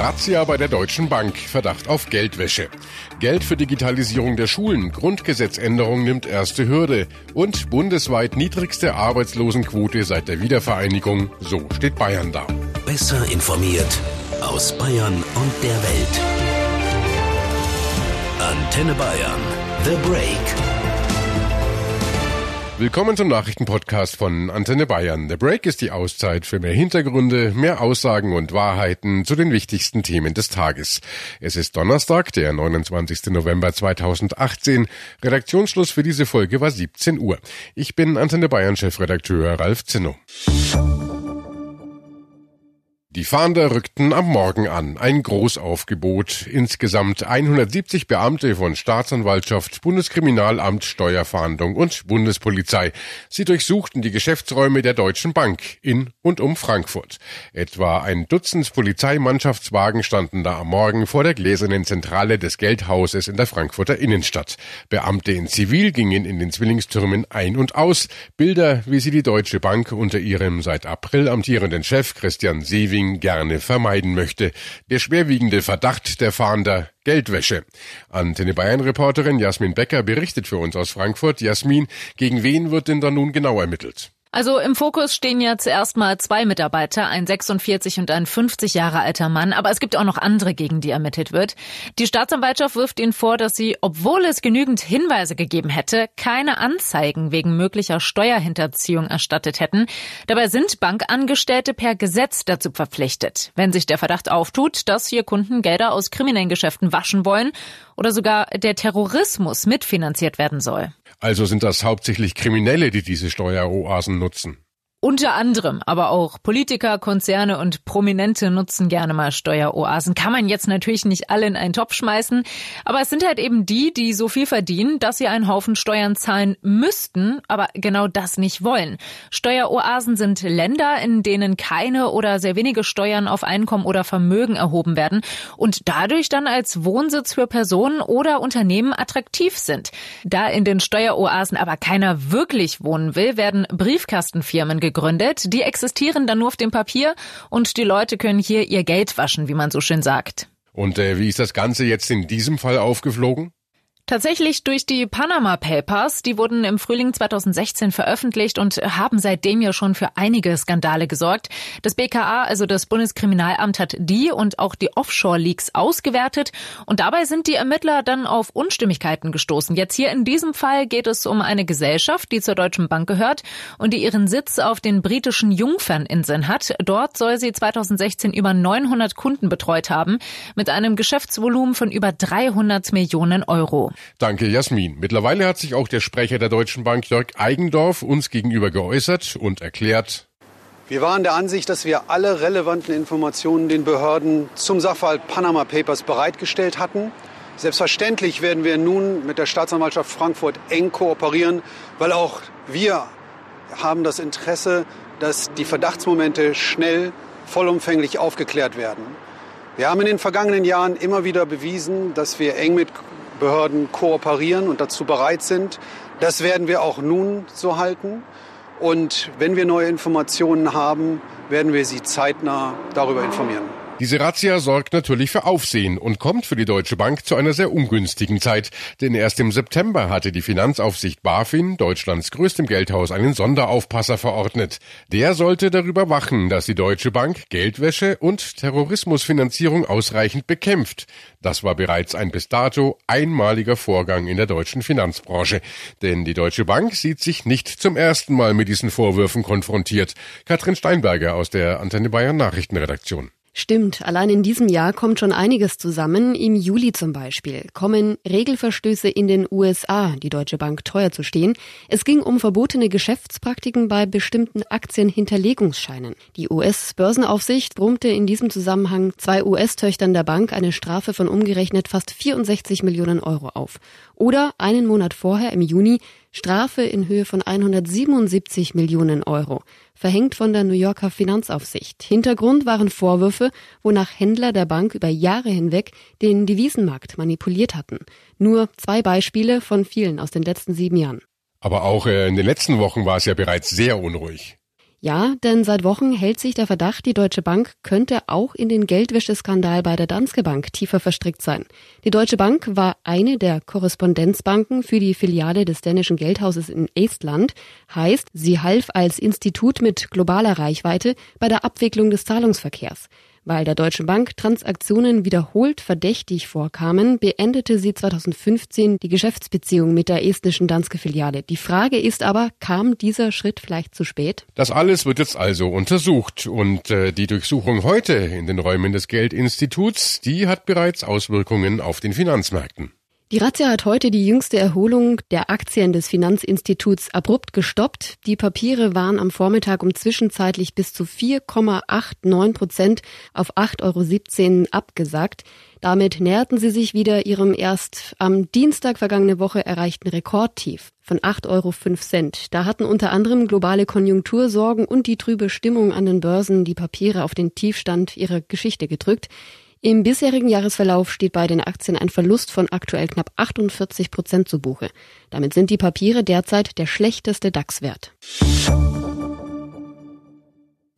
Razzia bei der Deutschen Bank. Verdacht auf Geldwäsche. Geld für Digitalisierung der Schulen. Grundgesetzänderung nimmt erste Hürde. Und bundesweit niedrigste Arbeitslosenquote seit der Wiedervereinigung. So steht Bayern da. Besser informiert aus Bayern und der Welt. Antenne Bayern. The Break. Willkommen zum Nachrichtenpodcast von Antenne Bayern. The Break ist die Auszeit für mehr Hintergründe, mehr Aussagen und Wahrheiten zu den wichtigsten Themen des Tages. Es ist Donnerstag, der 29. November 2018. Redaktionsschluss für diese Folge war 17 Uhr. Ich bin Antenne Bayern Chefredakteur Ralf Zinno. Die Fahnder rückten am Morgen an. Ein Großaufgebot. Insgesamt 170 Beamte von Staatsanwaltschaft, Bundeskriminalamt, Steuerfahndung und Bundespolizei. Sie durchsuchten die Geschäftsräume der Deutschen Bank in und um Frankfurt. Etwa ein Dutzend Polizeimannschaftswagen standen da am Morgen vor der gläsernen Zentrale des Geldhauses in der Frankfurter Innenstadt. Beamte in Zivil gingen in den Zwillingstürmen ein und aus. Bilder, wie sie die Deutsche Bank unter ihrem seit April amtierenden Chef Christian Sewing Wissing gerne vermeiden möchte. Der schwerwiegende Verdacht der Fahnder Geldwäsche. Antenne Bayern Reporterin Jasmin Becker berichtet für uns aus Frankfurt. Jasmin, gegen wen wird denn da nun genau ermittelt? Also im Fokus stehen jetzt erstmal zwei Mitarbeiter, ein 46 und ein 50 Jahre alter Mann, aber es gibt auch noch andere, gegen die ermittelt wird. Die Staatsanwaltschaft wirft ihnen vor, dass sie, obwohl es genügend Hinweise gegeben hätte, keine Anzeigen wegen möglicher Steuerhinterziehung erstattet hätten. Dabei sind Bankangestellte per Gesetz dazu verpflichtet, wenn sich der Verdacht auftut, dass hier Kunden Gelder aus kriminellen Geschäften waschen wollen oder sogar der Terrorismus mitfinanziert werden soll. Also sind das hauptsächlich Kriminelle, die diese Steueroasen nutzen. Unter anderem, aber auch Politiker, Konzerne und Prominente nutzen gerne mal Steueroasen. Kann man jetzt natürlich nicht alle in einen Topf schmeißen, aber es sind halt eben die, die so viel verdienen, dass sie einen Haufen Steuern zahlen müssten, aber genau das nicht wollen. Steueroasen sind Länder, in denen keine oder sehr wenige Steuern auf Einkommen oder Vermögen erhoben werden und dadurch dann als Wohnsitz für Personen oder Unternehmen attraktiv sind. Da in den Steueroasen aber keiner wirklich wohnen will, werden Briefkastenfirmen gegründet. Die existieren dann nur auf dem Papier und die Leute können hier ihr Geld waschen, wie man so schön sagt. Und äh, wie ist das Ganze jetzt in diesem Fall aufgeflogen? Tatsächlich durch die Panama Papers, die wurden im Frühling 2016 veröffentlicht und haben seitdem ja schon für einige Skandale gesorgt. Das BKA, also das Bundeskriminalamt, hat die und auch die Offshore-Leaks ausgewertet und dabei sind die Ermittler dann auf Unstimmigkeiten gestoßen. Jetzt hier in diesem Fall geht es um eine Gesellschaft, die zur Deutschen Bank gehört und die ihren Sitz auf den britischen Jungferninseln hat. Dort soll sie 2016 über 900 Kunden betreut haben mit einem Geschäftsvolumen von über 300 Millionen Euro. Danke, Jasmin. Mittlerweile hat sich auch der Sprecher der Deutschen Bank, Jörg Eigendorf, uns gegenüber geäußert und erklärt, wir waren der Ansicht, dass wir alle relevanten Informationen den Behörden zum Sachverhalt Panama Papers bereitgestellt hatten. Selbstverständlich werden wir nun mit der Staatsanwaltschaft Frankfurt eng kooperieren, weil auch wir haben das Interesse, dass die Verdachtsmomente schnell, vollumfänglich aufgeklärt werden. Wir haben in den vergangenen Jahren immer wieder bewiesen, dass wir eng mit Behörden kooperieren und dazu bereit sind. Das werden wir auch nun so halten. Und wenn wir neue Informationen haben, werden wir Sie zeitnah darüber informieren. Diese Razzia sorgt natürlich für Aufsehen und kommt für die Deutsche Bank zu einer sehr ungünstigen Zeit, denn erst im September hatte die Finanzaufsicht BaFin, Deutschlands größtem Geldhaus, einen Sonderaufpasser verordnet. Der sollte darüber wachen, dass die Deutsche Bank Geldwäsche und Terrorismusfinanzierung ausreichend bekämpft. Das war bereits ein bis dato einmaliger Vorgang in der deutschen Finanzbranche. Denn die Deutsche Bank sieht sich nicht zum ersten Mal mit diesen Vorwürfen konfrontiert. Katrin Steinberger aus der Antenne Bayern Nachrichtenredaktion. Stimmt, allein in diesem Jahr kommt schon einiges zusammen. Im Juli zum Beispiel kommen Regelverstöße in den USA, die Deutsche Bank teuer zu stehen. Es ging um verbotene Geschäftspraktiken bei bestimmten Aktienhinterlegungsscheinen. Die US-Börsenaufsicht brummte in diesem Zusammenhang zwei US-Töchtern der Bank eine Strafe von umgerechnet fast 64 Millionen Euro auf. Oder einen Monat vorher im Juni Strafe in Höhe von 177 Millionen Euro, verhängt von der New Yorker Finanzaufsicht. Hintergrund waren Vorwürfe, wonach Händler der Bank über Jahre hinweg den Devisenmarkt manipuliert hatten. Nur zwei Beispiele von vielen aus den letzten sieben Jahren. Aber auch äh, in den letzten Wochen war es ja bereits sehr unruhig. Ja, denn seit Wochen hält sich der Verdacht, die Deutsche Bank könnte auch in den Geldwäscheskandal bei der Danske Bank tiefer verstrickt sein. Die Deutsche Bank war eine der Korrespondenzbanken für die Filiale des dänischen Geldhauses in Estland. Heißt, sie half als Institut mit globaler Reichweite bei der Abwicklung des Zahlungsverkehrs. Weil der Deutschen Bank Transaktionen wiederholt verdächtig vorkamen, beendete sie 2015 die Geschäftsbeziehung mit der estnischen Danske-Filiale. Die Frage ist aber, kam dieser Schritt vielleicht zu spät? Das alles wird jetzt also untersucht und äh, die Durchsuchung heute in den Räumen des Geldinstituts, die hat bereits Auswirkungen auf den Finanzmärkten. Die Razzia hat heute die jüngste Erholung der Aktien des Finanzinstituts abrupt gestoppt. Die Papiere waren am Vormittag um zwischenzeitlich bis zu 4,89 Prozent auf 8,17 Euro abgesagt. Damit näherten sie sich wieder ihrem erst am Dienstag vergangene Woche erreichten Rekordtief von 8,05 Euro. Da hatten unter anderem globale Konjunktursorgen und die trübe Stimmung an den Börsen die Papiere auf den Tiefstand ihrer Geschichte gedrückt. Im bisherigen Jahresverlauf steht bei den Aktien ein Verlust von aktuell knapp 48 Prozent zu Buche. Damit sind die Papiere derzeit der schlechteste DAX-Wert.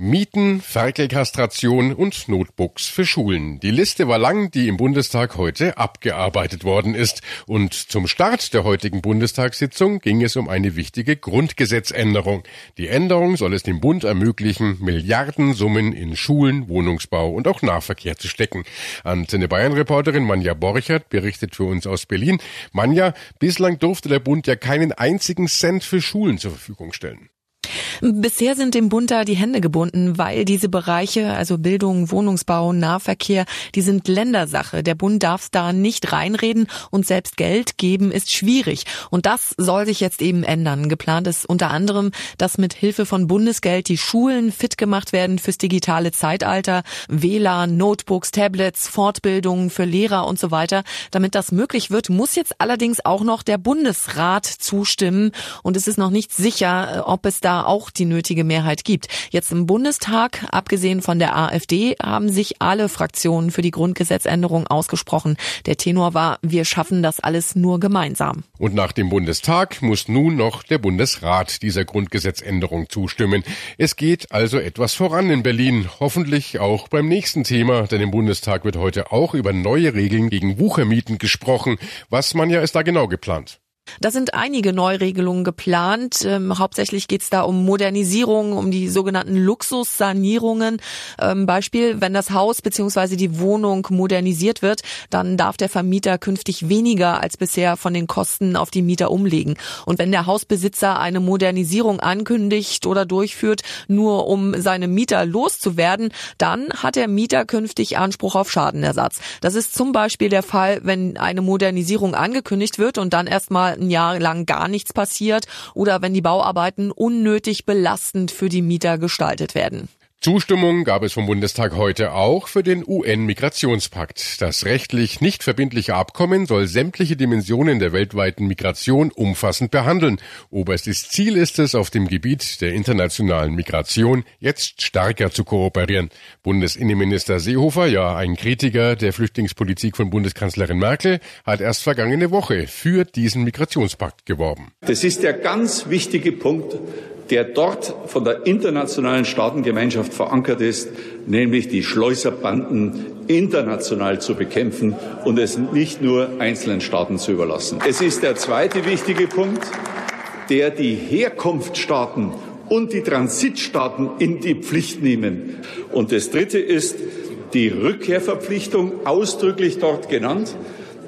Mieten, Ferkelkastration und Notebooks für Schulen. Die Liste war lang, die im Bundestag heute abgearbeitet worden ist. Und zum Start der heutigen Bundestagssitzung ging es um eine wichtige Grundgesetzänderung. Die Änderung soll es dem Bund ermöglichen, Milliardensummen in Schulen, Wohnungsbau und auch Nahverkehr zu stecken. Antenne Bayern-Reporterin Manja Borchert berichtet für uns aus Berlin. Manja, bislang durfte der Bund ja keinen einzigen Cent für Schulen zur Verfügung stellen. Bisher sind dem Bund da die Hände gebunden, weil diese Bereiche, also Bildung, Wohnungsbau, Nahverkehr, die sind Ländersache. Der Bund darf da nicht reinreden und selbst Geld geben ist schwierig. Und das soll sich jetzt eben ändern. Geplant ist unter anderem, dass mit Hilfe von Bundesgeld die Schulen fit gemacht werden fürs digitale Zeitalter, WLAN, Notebooks, Tablets, Fortbildungen für Lehrer und so weiter. Damit das möglich wird, muss jetzt allerdings auch noch der Bundesrat zustimmen. Und es ist noch nicht sicher, ob es da auch die nötige Mehrheit gibt. Jetzt im Bundestag, abgesehen von der AfD, haben sich alle Fraktionen für die Grundgesetzänderung ausgesprochen. Der Tenor war, wir schaffen das alles nur gemeinsam. Und nach dem Bundestag muss nun noch der Bundesrat dieser Grundgesetzänderung zustimmen. Es geht also etwas voran in Berlin, hoffentlich auch beim nächsten Thema, denn im Bundestag wird heute auch über neue Regeln gegen Wuchermieten gesprochen. Was man ja ist da genau geplant? Da sind einige Neuregelungen geplant. Ähm, hauptsächlich geht es da um Modernisierung, um die sogenannten Luxussanierungen. Ähm, Beispiel, wenn das Haus bzw. die Wohnung modernisiert wird, dann darf der Vermieter künftig weniger als bisher von den Kosten auf die Mieter umlegen. Und wenn der Hausbesitzer eine Modernisierung ankündigt oder durchführt, nur um seine Mieter loszuwerden, dann hat der Mieter künftig Anspruch auf Schadenersatz. Das ist zum Beispiel der Fall, wenn eine Modernisierung angekündigt wird und dann erstmal ein Jahr lang gar nichts passiert oder wenn die Bauarbeiten unnötig belastend für die Mieter gestaltet werden. Zustimmung gab es vom Bundestag heute auch für den UN-Migrationspakt. Das rechtlich nicht verbindliche Abkommen soll sämtliche Dimensionen der weltweiten Migration umfassend behandeln. Oberstes Ziel ist es, auf dem Gebiet der internationalen Migration jetzt stärker zu kooperieren. Bundesinnenminister Seehofer, ja ein Kritiker der Flüchtlingspolitik von Bundeskanzlerin Merkel, hat erst vergangene Woche für diesen Migrationspakt geworben. Das ist der ganz wichtige Punkt der dort von der internationalen Staatengemeinschaft verankert ist, nämlich die Schleuserbanden international zu bekämpfen und es nicht nur einzelnen Staaten zu überlassen. Es ist der zweite wichtige Punkt, der die Herkunftsstaaten und die Transitstaaten in die Pflicht nehmen. Und das dritte ist die Rückkehrverpflichtung ausdrücklich dort genannt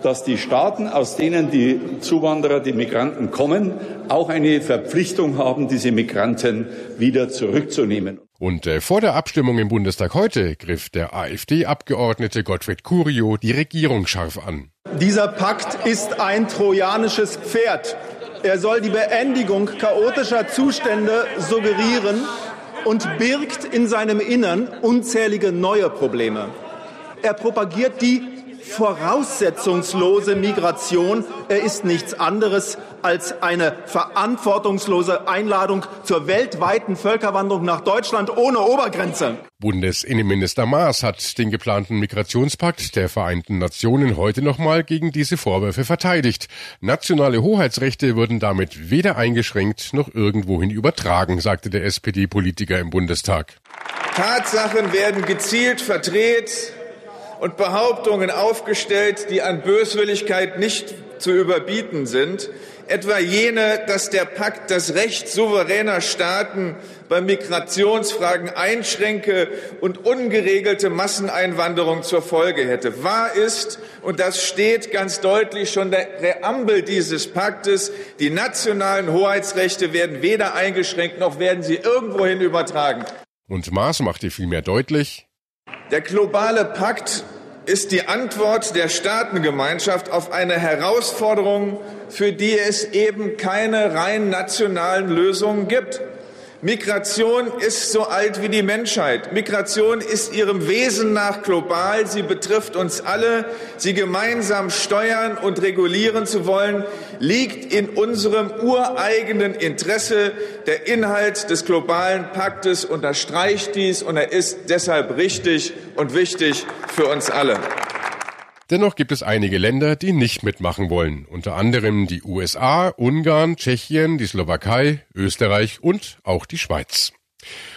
dass die Staaten, aus denen die Zuwanderer, die Migranten kommen, auch eine Verpflichtung haben, diese Migranten wieder zurückzunehmen. Und äh, vor der Abstimmung im Bundestag heute griff der AfD-Abgeordnete Gottfried Curio die Regierung scharf an. Dieser Pakt ist ein trojanisches Pferd. Er soll die Beendigung chaotischer Zustände suggerieren und birgt in seinem Innern unzählige neue Probleme. Er propagiert die voraussetzungslose Migration. Er ist nichts anderes als eine verantwortungslose Einladung zur weltweiten Völkerwanderung nach Deutschland ohne Obergrenze. Bundesinnenminister Maas hat den geplanten Migrationspakt der Vereinten Nationen heute nochmal gegen diese Vorwürfe verteidigt. Nationale Hoheitsrechte würden damit weder eingeschränkt noch irgendwohin übertragen, sagte der SPD-Politiker im Bundestag. Tatsachen werden gezielt verdreht und Behauptungen aufgestellt, die an Böswilligkeit nicht zu überbieten sind etwa jene, dass der Pakt das Recht souveräner Staaten bei Migrationsfragen einschränke und ungeregelte Masseneinwanderung zur Folge hätte. Wahr ist, und das steht ganz deutlich schon der Präambel dieses Paktes, die nationalen Hoheitsrechte werden weder eingeschränkt noch werden sie irgendwohin übertragen. Und Maas machte vielmehr deutlich, der globale Pakt ist die Antwort der Staatengemeinschaft auf eine Herausforderung, für die es eben keine rein nationalen Lösungen gibt. Migration ist so alt wie die Menschheit. Migration ist ihrem Wesen nach global. Sie betrifft uns alle. Sie gemeinsam steuern und regulieren zu wollen, liegt in unserem ureigenen Interesse. Der Inhalt des globalen Paktes unterstreicht dies und er ist deshalb richtig und wichtig für uns alle. Dennoch gibt es einige Länder, die nicht mitmachen wollen, unter anderem die USA, Ungarn, Tschechien, die Slowakei, Österreich und auch die Schweiz.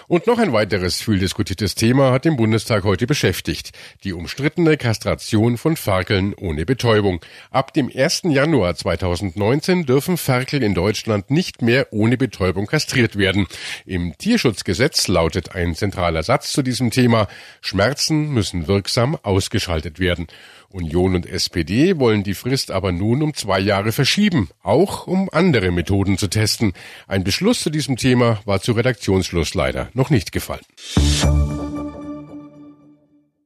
Und noch ein weiteres viel diskutiertes Thema hat den Bundestag heute beschäftigt. Die umstrittene Kastration von Ferkeln ohne Betäubung. Ab dem 1. Januar 2019 dürfen Ferkel in Deutschland nicht mehr ohne Betäubung kastriert werden. Im Tierschutzgesetz lautet ein zentraler Satz zu diesem Thema, Schmerzen müssen wirksam ausgeschaltet werden. Union und SPD wollen die Frist aber nun um zwei Jahre verschieben, auch um andere Methoden zu testen. Ein Beschluss zu diesem Thema war zu Redaktionsschluss leider noch nicht gefallen.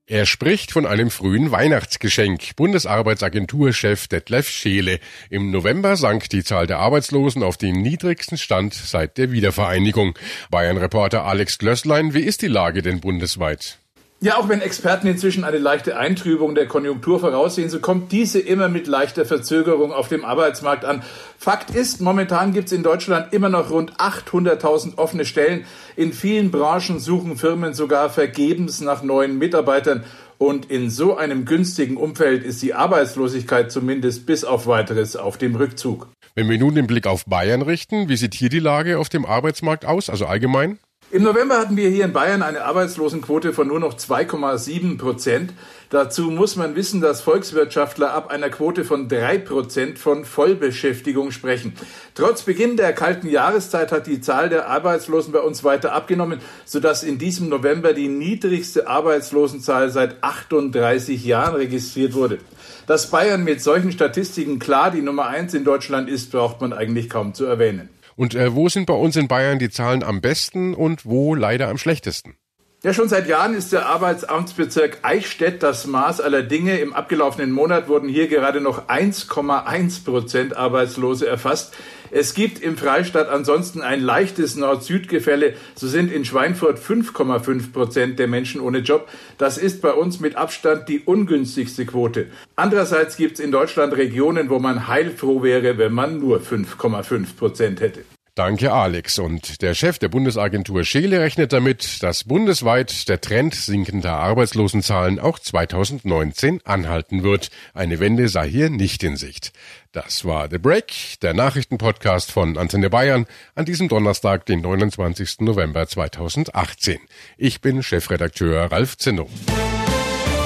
Er spricht von einem frühen Weihnachtsgeschenk. Bundesarbeitsagenturchef Detlef Scheele. Im November sank die Zahl der Arbeitslosen auf den niedrigsten Stand seit der Wiedervereinigung. Bayern-Reporter Alex Glösslein, wie ist die Lage denn bundesweit? Ja, auch wenn Experten inzwischen eine leichte Eintrübung der Konjunktur voraussehen, so kommt diese immer mit leichter Verzögerung auf dem Arbeitsmarkt an. Fakt ist, momentan gibt es in Deutschland immer noch rund 800.000 offene Stellen. In vielen Branchen suchen Firmen sogar vergebens nach neuen Mitarbeitern. Und in so einem günstigen Umfeld ist die Arbeitslosigkeit zumindest bis auf weiteres auf dem Rückzug. Wenn wir nun den Blick auf Bayern richten, wie sieht hier die Lage auf dem Arbeitsmarkt aus, also allgemein? Im November hatten wir hier in Bayern eine Arbeitslosenquote von nur noch 2,7 Prozent. Dazu muss man wissen, dass Volkswirtschaftler ab einer Quote von drei Prozent von Vollbeschäftigung sprechen. Trotz Beginn der kalten Jahreszeit hat die Zahl der Arbeitslosen bei uns weiter abgenommen, sodass in diesem November die niedrigste Arbeitslosenzahl seit 38 Jahren registriert wurde. Dass Bayern mit solchen Statistiken klar die Nummer eins in Deutschland ist, braucht man eigentlich kaum zu erwähnen. Und äh, wo sind bei uns in Bayern die Zahlen am besten und wo leider am schlechtesten? Ja, schon seit Jahren ist der Arbeitsamtsbezirk Eichstätt das Maß aller Dinge. Im abgelaufenen Monat wurden hier gerade noch 1,1 Prozent Arbeitslose erfasst. Es gibt im Freistaat ansonsten ein leichtes Nord-Süd-Gefälle. So sind in Schweinfurt 5,5 Prozent der Menschen ohne Job. Das ist bei uns mit Abstand die ungünstigste Quote. Andererseits gibt es in Deutschland Regionen, wo man heilfroh wäre, wenn man nur 5,5 Prozent hätte. Danke, Alex. Und der Chef der Bundesagentur Scheele rechnet damit, dass bundesweit der Trend sinkender Arbeitslosenzahlen auch 2019 anhalten wird. Eine Wende sei hier nicht in Sicht. Das war The Break, der Nachrichtenpodcast von Antenne Bayern an diesem Donnerstag, den 29. November 2018. Ich bin Chefredakteur Ralf Zinno.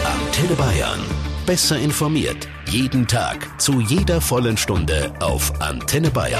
Antenne Bayern. Besser informiert. Jeden Tag. Zu jeder vollen Stunde auf Antenne Bayern.